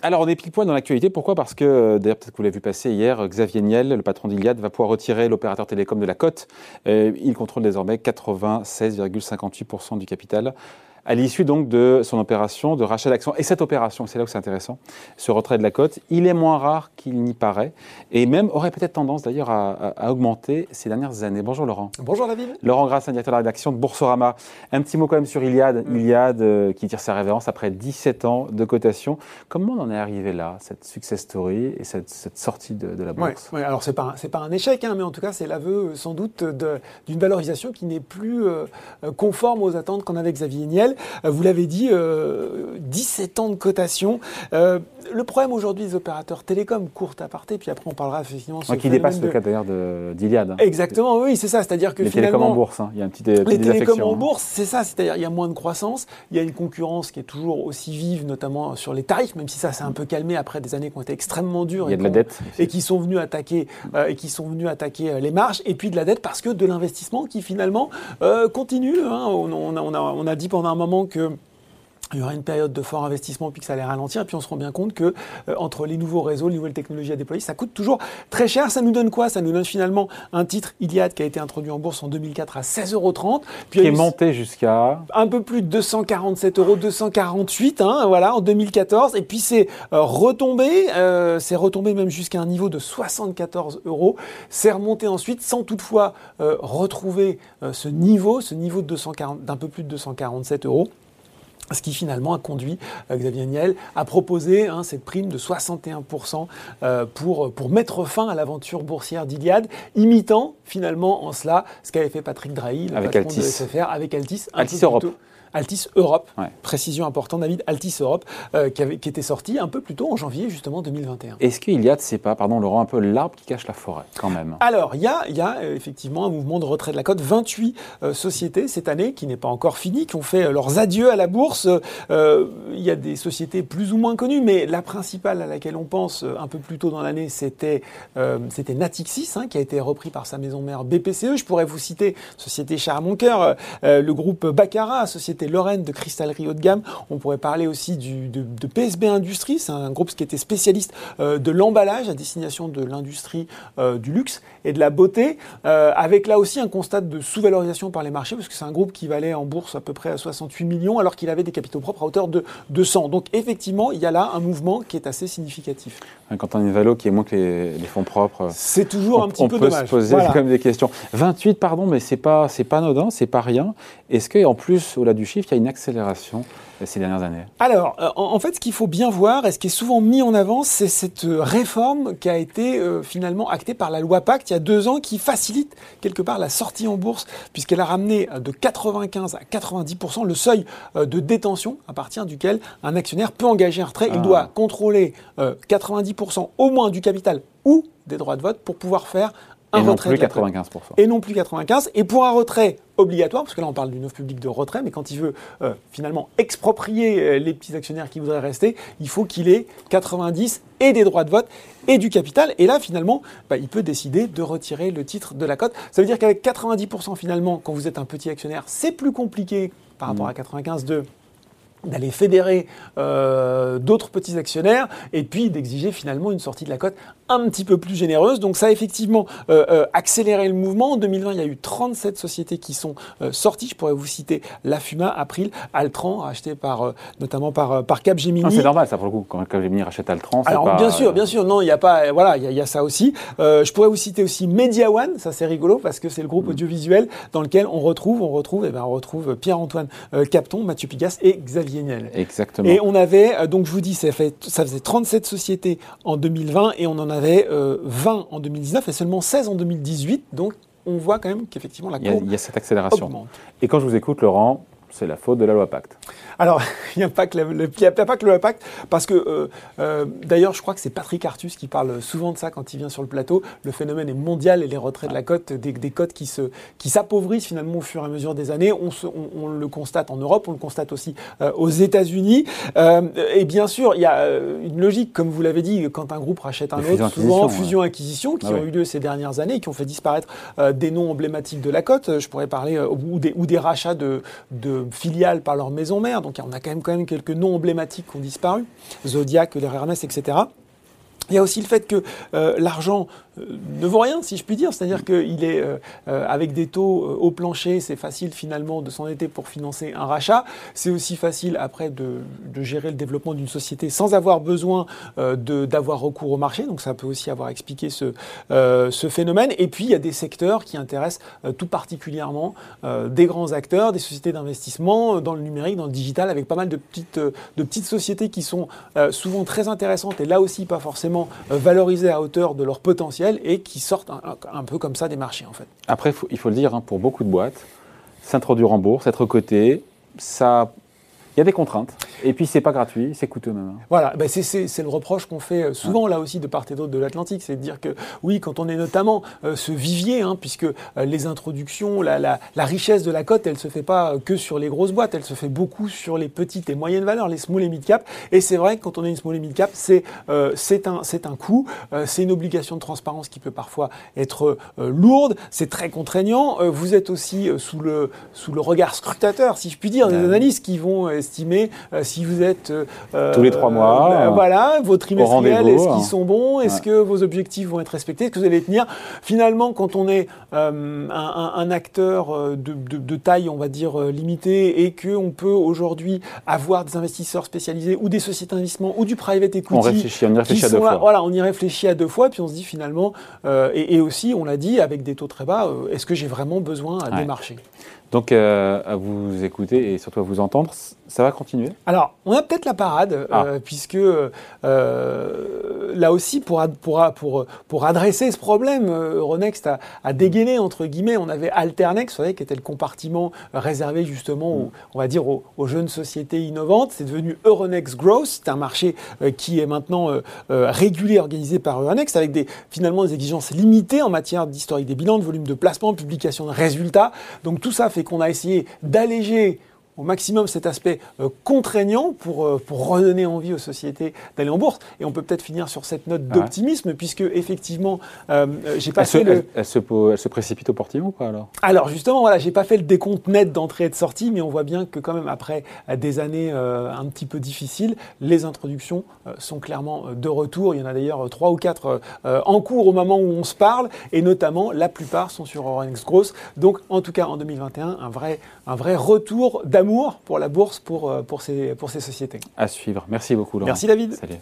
Alors, on est pile poil dans l'actualité. Pourquoi? Parce que, euh, d'ailleurs, peut-être que vous l'avez vu passer hier, Xavier Niel, le patron d'Iliad, va pouvoir retirer l'opérateur télécom de la cote. Euh, il contrôle désormais 96,58% du capital à l'issue donc de son opération de rachat d'actions. Et cette opération, c'est là où c'est intéressant, ce retrait de la cote, il est moins rare qu'il n'y paraît, et même aurait peut-être tendance d'ailleurs à, augmenter ces dernières années. Bonjour Laurent. Bonjour David. Laurent Grasse, directeur de la rédaction de Boursorama. Un petit mot quand même sur Iliad. Iliad euh, qui tire sa révérence après 17 ans de cotation. Comment on en est arrivé là, cette success story et cette, sortie de, la bourse? ouais, Alors c'est pas, pas un échec, hein, mais en tout cas c'est l'aveu sans doute d'une valorisation qui n'est plus euh, conforme aux attentes qu'en avait Xavier Niel. Euh, vous l'avez dit, 17 euh, ans de cotation. Euh, le problème aujourd'hui des opérateurs télécoms, courte aparté, puis après on parlera effectivement sur Qui dépasse le cas d'ailleurs d'Iliad. Hein. Exactement, oui, c'est ça. C'est-à-dire que les télécoms en bourse, hein. il y a un petit, Les télécoms en hein. bourse, c'est ça. C'est-à-dire il y a moins de croissance, il y a une concurrence qui est toujours aussi vive, notamment sur les tarifs, même si ça s'est un peu calmé après des années qui ont été extrêmement dures. Il y a de la dette. Et qui sont venus attaquer, et qui sont venus attaquer les marges, et puis de la dette parce que de l'investissement qui finalement continue. On, on, a, on a dit pendant un moment que il y aura une période de fort investissement puis que ça allait ralentir et puis on se rend bien compte que euh, entre les nouveaux réseaux, les nouvelles technologies à déployer, ça coûte toujours très cher. Ça nous donne quoi? Ça nous donne finalement un titre Iliad qui a été introduit en bourse en 2004 à 16,30 euros. Qui est monté jusqu'à un peu plus de 247 euros, 248, hein, voilà, en 2014. Et puis c'est euh, retombé, euh, c'est retombé même jusqu'à un niveau de 74 euros. C'est remonté ensuite sans toutefois retrouver ce niveau, ce niveau d'un peu plus de 247 euros. Ce qui finalement a conduit euh, Xavier Niel à proposer hein, cette prime de 61% euh, pour, pour mettre fin à l'aventure boursière d'Iliade, imitant finalement en cela ce qu'avait fait Patrick Drahi, le avec patron Altis. de SFR, avec Altis. Altis Europe. Altis Europe, précision importante David, Altis Europe, euh, qui, avait, qui, était sorti un peu plus tôt en janvier justement 2021. Est-ce qu'il y a, c'est pas, pardon Laurent, un peu l'arbre qui cache la forêt quand même? Alors, il y a, y a euh, effectivement un mouvement de retrait de la cote, 28 euh, sociétés cette année qui n'est pas encore fini, qui ont fait leurs adieux à la bourse. Il y a des sociétés plus ou moins connues, mais la principale à laquelle on pense un peu plus tôt dans l'année, c'était c'était Natixis, hein, qui a été repris par sa maison mère BPCE. Je pourrais vous citer, société mon cœur, le groupe Baccarat, société Lorraine de cristallerie haut de gamme. On pourrait parler aussi de, PSB Industries, c'est un groupe qui était spécialiste euh, de l'emballage à destination de l'industrie euh, du luxe et de la beauté, euh, avec là aussi un constat de sous-valorisation par les marchés, parce que c'est un groupe qui valait en bourse à peu près à 68 millions, alors qu'il avait des capitaux propres à hauteur de 200. Donc effectivement, il y a là un mouvement qui est assez significatif. Quand on a une valo qui est moins que les, fonds propres, c'est toujours un petit peu dommage. On peut se poser quand même des questions. 28, pardon, mais c'est pas c'est pas anodin, c'est pas rien. Est-ce qu'en plus, au-delà du chiffre, il y a une accélération euh, ces dernières années? Alors, euh, en fait, ce qu'il faut bien voir, et ce qui est souvent mis en avant, c'est cette euh, réforme qui a été finalement actée par la loi Pacte il y a deux ans, qui facilite quelque part la sortie en bourse, puisqu'elle a ramené de 95 à 90% le seuil de détention à partir duquel un actionnaire peut engager un retrait. Il ah. doit contrôler 90% au moins du capital ou des droits de vote pour pouvoir faire un et retrait. Non plus 95%. Et non plus 95%. Et pour un retrait obligatoire, parce que là on parle d'une offre publique de retrait, mais quand il veut euh, finalement exproprier euh, les petits actionnaires qui voudraient rester, il faut qu'il ait 90% et des droits de vote et du capital. Et là finalement, bah, il peut décider de retirer le titre de la cote. Ça veut dire qu'avec 90% finalement, quand vous êtes un petit actionnaire, c'est plus compliqué par rapport mmh. à 95 de d'aller fédérer euh, d'autres petits actionnaires et puis d'exiger finalement une sortie de la cote un petit peu plus généreuse. Donc ça a effectivement euh, euh, accéléré le mouvement. En 2020, il y a eu 37 sociétés qui sont sorties. Je pourrais vous citer La Fuma, April, Altran, racheté par, notamment par, par Capgemini. Ah, c'est normal ça pour le coup, quand Capgemini rachète Altran. Alors bien sûr, bien sûr, non, il n'y a pas, voilà, il y, a ça aussi. je pourrais vous citer aussi Media One, ça c'est rigolo parce que c'est le groupe mm. audiovisuel dans lequel on retrouve, on retrouve, et eh ben, on retrouve Pierre-Antoine Capton, Mathieu Pigas et Xavier Exactement. Et on avait, euh, donc je vous dis, ça, fait, ça faisait 37 sociétés en 2020 et on en avait 20 euh, en 2019 et seulement 16 en 2018. Donc on voit quand même qu'effectivement la courbe il y, a, cette accélération. Et quand je vous écoute, Laurent, c'est la faute de la loi Pacte. Alors, il n'y a, pas que le, pas que le Pacte, parce que euh, euh, d'ailleurs, je crois que c'est Patrick Artus qui parle souvent de ça quand il vient sur le plateau. Le phénomène est mondial et les retraits de la cote, des, des cotes qui se qui s'appauvrissent finalement au fur et à mesure des années. On, on, le constate en Europe, on le constate aussi euh, aux États-Unis. et bien sûr, il y a une logique, comme vous l'avez dit, quand un groupe rachète un autre, souvent fusion-acquisition, qui ah ont eu lieu ces dernières années, qui ont fait disparaître des noms emblématiques de la cote. Je pourrais parler ou des, ou des rachats de, de filiales par leur maison mère. Donc on a quand même, quand même quelques noms emblématiques qui ont disparu, Zodiac, les etc. Il y a aussi le fait que l'argent ne vaut rien, si je puis dire. C'est-à-dire qu'il est, euh, euh, avec des taux euh, au plancher, c'est facile finalement de s'endetter pour financer un rachat. C'est aussi facile après de, gérer le développement d'une société sans avoir besoin d'avoir recours au marché. Donc ça peut aussi avoir expliqué ce, ce phénomène. Et puis il y a des secteurs qui intéressent tout particulièrement des grands acteurs, des sociétés d'investissement dans le numérique, dans le digital, avec pas mal de petites, de petites sociétés qui sont souvent très intéressantes et là aussi pas forcément valorisées à hauteur de leur potentiel et qui sortent un, peu comme ça des marchés en fait. Après, il faut le dire, hein, pour beaucoup de boîtes, s'introduire en bourse, être coté, ça il y a des contraintes. Et puis, c'est pas gratuit, c'est coûteux même. Hein. Voilà, ben c'est le reproche qu'on fait euh, souvent là aussi de part et d'autre de l'Atlantique. C'est de dire que oui, quand on est notamment euh, ce vivier, hein, puisque euh, les introductions, la, la, la, richesse de la cote, elle se fait pas que sur les grosses boîtes, elle se fait beaucoup sur les petites et moyennes valeurs, les small et mid cap. Et c'est vrai que quand on est une small et mid cap, c'est un, un coût, c'est une obligation de transparence qui peut parfois être lourde, c'est très contraignant. vous êtes aussi sous, le, sous le regard scrutateur, si je puis dire, des analystes qui vont estimer si vous êtes euh, tous les trois mois, euh, voilà, vos trimestriels, est-ce qu'ils hein. sont bons, est-ce que vos objectifs vont être respectés, est-ce que vous allez tenir? Finalement, quand on est un, un, acteur de, de, de, taille, on va dire limitée, et que on peut aujourd'hui avoir des investisseurs spécialisés ou des sociétés d'investissement ou du private equity, on réfléchit, on y réfléchit à deux fois. Voilà, on y réfléchit à deux fois, puis on se dit finalement, et, et, aussi, on l'a dit, avec des taux très bas, est-ce que j'ai vraiment besoin à démarcher? Donc, euh, à vous écouter et surtout à vous entendre, ça va continuer? Alors, on a peut-être la parade, euh, ah. puisque euh, là aussi, pour, pour, pour, pour adresser ce problème, Euronext a, a, dégainé, entre guillemets, on avait Alternex, vous savez, qui était le compartiment réservé justement, aux, on va dire, aux, jeunes sociétés innovantes. C'est devenu Euronext Growth, c'est un marché qui est maintenant régulé, organisé par Euronext, avec des, finalement des exigences limitées en matière d'historique des bilans, de volume de placement, de publication de résultats. Donc tout ça fait qu'on a essayé d'alléger au maximum cet aspect euh, contraignant pour, euh, pour redonner envie aux sociétés d'aller en bourse. Et on peut peut-être finir sur cette note d'optimisme, puisque effectivement, euh, j'ai pas fait le... Elle, se, elle, se, précipite au portillon ou pas alors? Alors justement, voilà, j'ai pas fait le décompte net d'entrée et de sortie, mais on voit bien que quand même après des années un petit peu difficiles, les introductions sont clairement de retour. Il y en a d'ailleurs trois ou quatre en cours au moment où on se parle, et notamment la plupart sont sur Orange Growth. Donc en tout cas en 2021, un vrai, un vrai retour d'amour pour la bourse, pour, euh, pour, ces, pour ces sociétés. À suivre. Merci beaucoup, Laurent. Merci, David. Salut.